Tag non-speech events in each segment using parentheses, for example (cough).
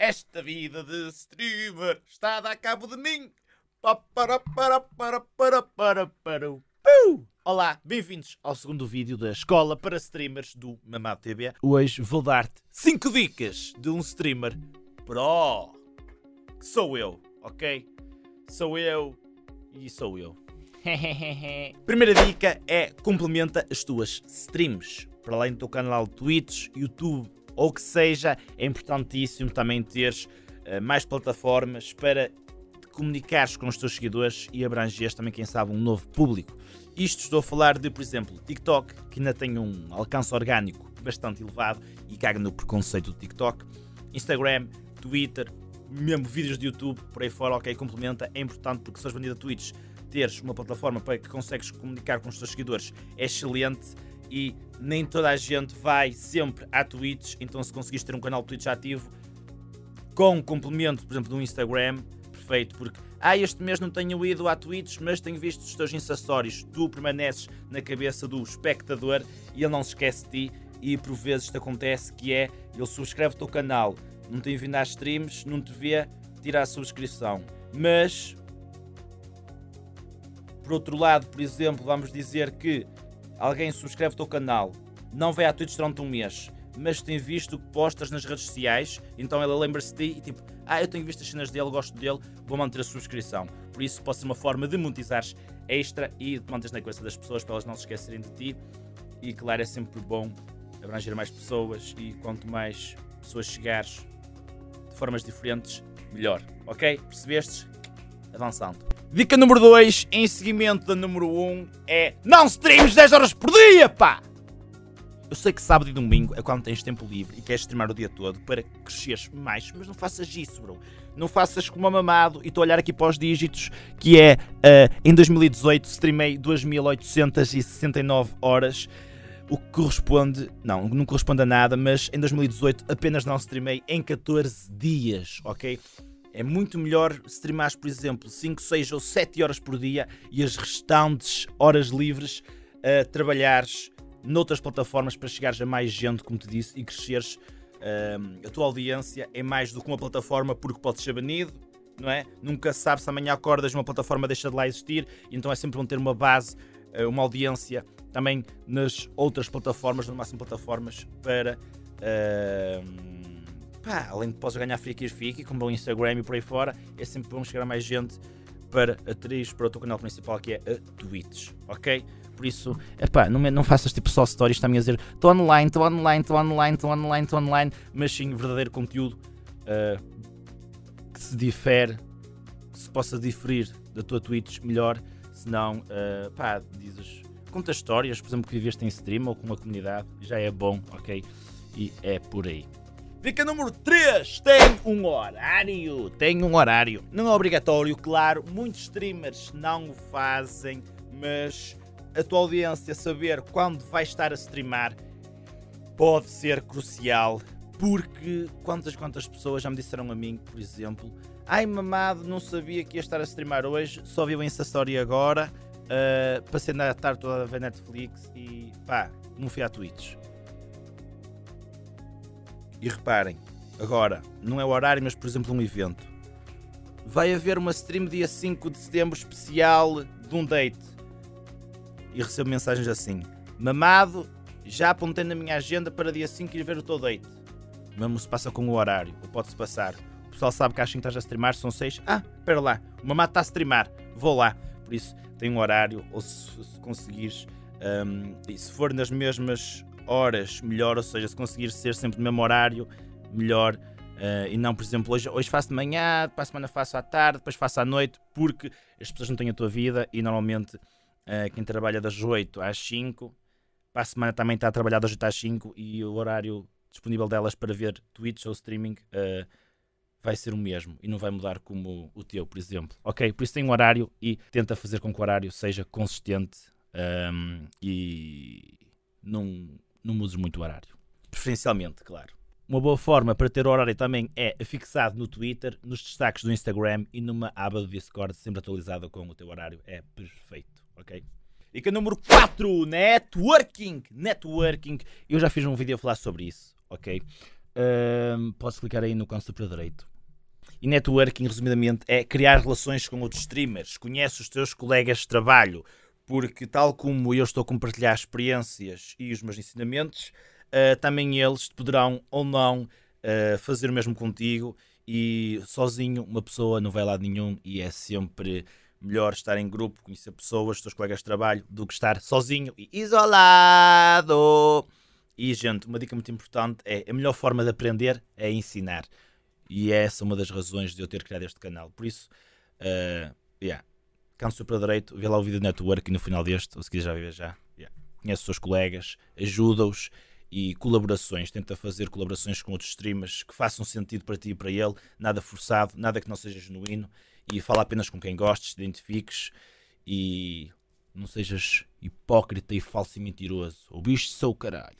Esta vida de streamer está a dar cabo de mim. Pa, para, para, para, para, para, para. Olá, bem-vindos ao segundo vídeo da Escola para Streamers do Mamado TV. Hoje vou dar-te 5 dicas de um streamer pro. Que sou eu, ok? Sou eu e sou eu. (laughs) Primeira dica é complementa as tuas streams. Para além do teu canal de Twitch, YouTube ou que seja, é importantíssimo também teres uh, mais plataformas para comunicares com os teus seguidores e abrangeres também, quem sabe, um novo público. Isto estou a falar de, por exemplo, TikTok, que ainda tem um alcance orgânico bastante elevado e caga no preconceito do TikTok. Instagram, Twitter, mesmo vídeos de YouTube, por aí fora, ok, complementa, é importante porque se és vendido a Twitch, teres uma plataforma para que consegues comunicar com os teus seguidores é excelente e nem toda a gente vai sempre à Twitch, então se conseguires ter um canal Twitch ativo com um complemento, por exemplo, do Instagram, perfeito, porque ah, este mês não tenho ido à Twitch, mas tenho visto os teus Insta tu permaneces na cabeça do espectador e ele não se esquece de ti e por vezes isto acontece que é, ele subscreve o teu canal, não tem vindo às streams, não te vê, tira a subscrição, mas por outro lado, por exemplo, vamos dizer que alguém subscreve o teu canal, não vai à Twitch durante um mês, mas tem visto que postas nas redes sociais, então ela lembra-se de ti e tipo, ah, eu tenho visto as cenas dele, gosto dele, vou manter a subscrição. Por isso pode ser uma forma de monetizares extra e de manteres na cabeça das pessoas para elas não se esquecerem de ti. E claro, é sempre bom abranger mais pessoas e quanto mais pessoas chegares de formas diferentes, melhor. Ok? Percebestes? Avançando. Dica número 2, em seguimento da número 1, um, é não streams 10 horas por dia, pá! Eu sei que sábado e domingo é quando tens tempo livre e queres streamar o dia todo para cresceres mais, mas não faças isso, bro. Não faças como mamado e estou a olhar aqui para os dígitos, que é uh, em 2018 streamei 2869 horas, o que corresponde, não, não corresponde a nada, mas em 2018 apenas não streamei em 14 dias, ok? É muito melhor streamares, por exemplo, 5, 6 ou 7 horas por dia e as restantes horas livres a uh, trabalhares noutras plataformas para chegares a mais gente, como te disse, e cresceres uh, a tua audiência é mais do que uma plataforma porque pode ser banido, não é? Nunca sabes se amanhã acordas uma plataforma deixa de lá existir, então é sempre bom ter uma base, uh, uma audiência também nas outras plataformas, no máximo plataformas, para uh, pá, além de podes ganhar free fique, como o Instagram e por aí fora, é sempre bom chegar a mais gente para atriz para o teu canal principal que é a Twitch, ok? Por isso, epá, não, não faças tipo só stories, está-me a dizer estou online, estou online, estou online, estou online, estou online, mas sim verdadeiro conteúdo uh, que se difere, que se possa diferir da tua Twitch melhor, senão, uh, pá, dizes, conta histórias, por exemplo, que viveste em stream ou com uma comunidade, já é bom, ok? E é por aí. Dica número 3: tem um horário. Tem um horário. Não é obrigatório, claro. Muitos streamers não o fazem, mas a tua audiência saber quando vai estar a streamar pode ser crucial. Porque quantas quantas pessoas já me disseram a mim, por exemplo, ai mamado, não sabia que ia estar a streamar hoje, só vi o Insta Story agora, uh, passei na tarde toda a ver Netflix e pá, não fui à Twitch. E reparem, agora, não é o horário, mas por exemplo um evento. Vai haver uma stream dia 5 de setembro especial de um date. E recebo mensagens assim: Mamado, já apontei na minha agenda para dia 5 ir ver o teu date. Mesmo se passa com o horário, ou pode-se passar. O pessoal sabe que às 5 estás a streamar, são 6. Ah, espera lá, o mamado está a streamar, vou lá. Por isso, tem um horário, ou se, se conseguires, um, e se for nas mesmas horas, melhor, ou seja, se conseguir ser sempre no mesmo horário, melhor. Uh, e não, por exemplo, hoje, hoje faço de manhã, para a semana faço à tarde, depois faço à noite, porque as pessoas não têm a tua vida e normalmente uh, quem trabalha das 8 às 5, para a semana também está a trabalhar das 8 às 5 e o horário disponível delas para ver Twitch ou streaming uh, vai ser o mesmo e não vai mudar como o teu, por exemplo. Ok? Por isso tem um horário e tenta fazer com que o horário seja consistente um, ehm, e não não mudes muito horário. Preferencialmente, claro. Uma boa forma para ter o horário também é fixado no Twitter, nos destaques do Instagram e numa aba do Discord sempre atualizada com o teu horário. É perfeito, ok? E que número 4, networking. Networking. Eu já fiz um vídeo a falar sobre isso, ok? um, podes clicar aí no canto superior direito. E networking, resumidamente, é criar relações com outros streamers. Conhece os teus colegas de trabalho, porque tal como eu estou a compartilhar experiências e os meus ensinamentos, uh, também eles poderão ou não uh, fazer o mesmo contigo e sozinho uma pessoa não vai lá nenhum e é sempre melhor estar em grupo, conhecer pessoas, os teus colegas de trabalho, do que estar sozinho e isolado. E, gente, uma dica muito importante é a melhor forma de aprender é ensinar. E essa é uma das razões de eu ter criado este canal. Por isso, uh, yeah. Canso para direito, vê lá o vídeo de network no final deste, ou se quiser já ver já. Yeah. Conhece os seus colegas, ajuda-os e colaborações. Tenta fazer colaborações com outros streamers que façam sentido para ti e para ele, nada forçado, nada que não seja genuíno. E fala apenas com quem gostes, te identifiques e não sejas hipócrita e falso e mentiroso. Ouviste seu caralho.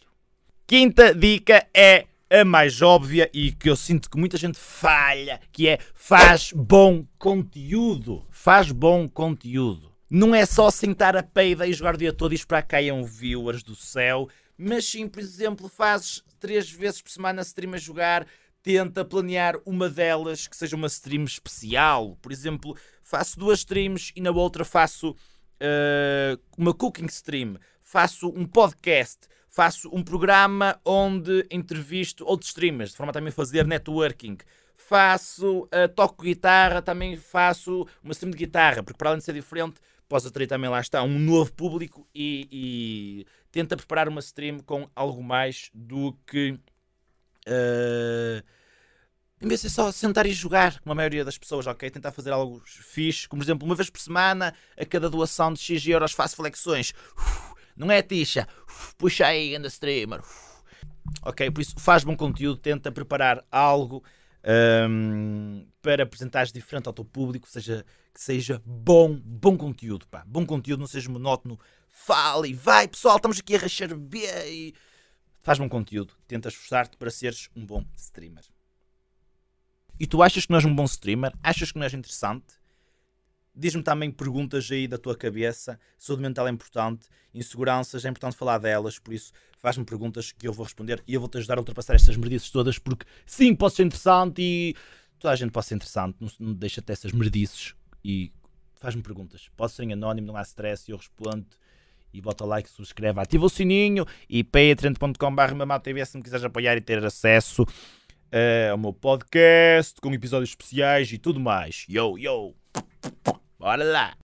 Quinta dica é a mais óbvia e que eu sinto que muita gente falha, que é faz bom conteúdo. Faz bom conteúdo. Não é só sentar a peida e jogar o dia todo e esperar que caiam viewers do céu, mas sim, por exemplo, fazes três vezes por semana stream a jogar, tenta planear uma delas que seja uma stream especial. Por exemplo, faço duas streams e na outra faço uh, uma cooking stream, faço um podcast faço um programa onde entrevisto outros streamers, de forma a também fazer networking. Faço, uh, toco guitarra, também faço uma stream de guitarra, porque para além de ser diferente, posso atrair também lá está um novo público e, e tenta preparar uma stream com algo mais do que. Uh, em vez de só sentar e jogar, como a maioria das pessoas, ok? Tentar fazer algo fixe, como por exemplo, uma vez por semana, a cada doação de X euros faço flexões. Uf, não é tixa. Puxa aí, anda streamer. Ok, por isso faz bom conteúdo, tenta preparar algo um, para apresentares diferente ao teu público, seja, que seja bom, bom conteúdo, pá. Bom conteúdo, não seja monótono. Fala e vai, pessoal, estamos aqui a rachar B e faz bom conteúdo. Tenta esforçar-te para seres um bom streamer. E tu achas que não és um bom streamer? Achas que não és interessante? Diz-me também perguntas aí da tua cabeça. Saúde mental é importante, inseguranças é importante falar delas, por isso faz-me perguntas que eu vou responder e eu vou-te ajudar a ultrapassar estas merdices todas, porque sim, posso ser interessante e toda a gente pode ser interessante, não, não deixa até essas merdices e faz-me perguntas. Pode ser anónimo, não há stress, eu respondo e bota like, subscreve, ativa o sininho e patreon.com.br se me quiseres apoiar e ter acesso uh, ao meu podcast com episódios especiais e tudo mais. Yo, yo! Bora lá!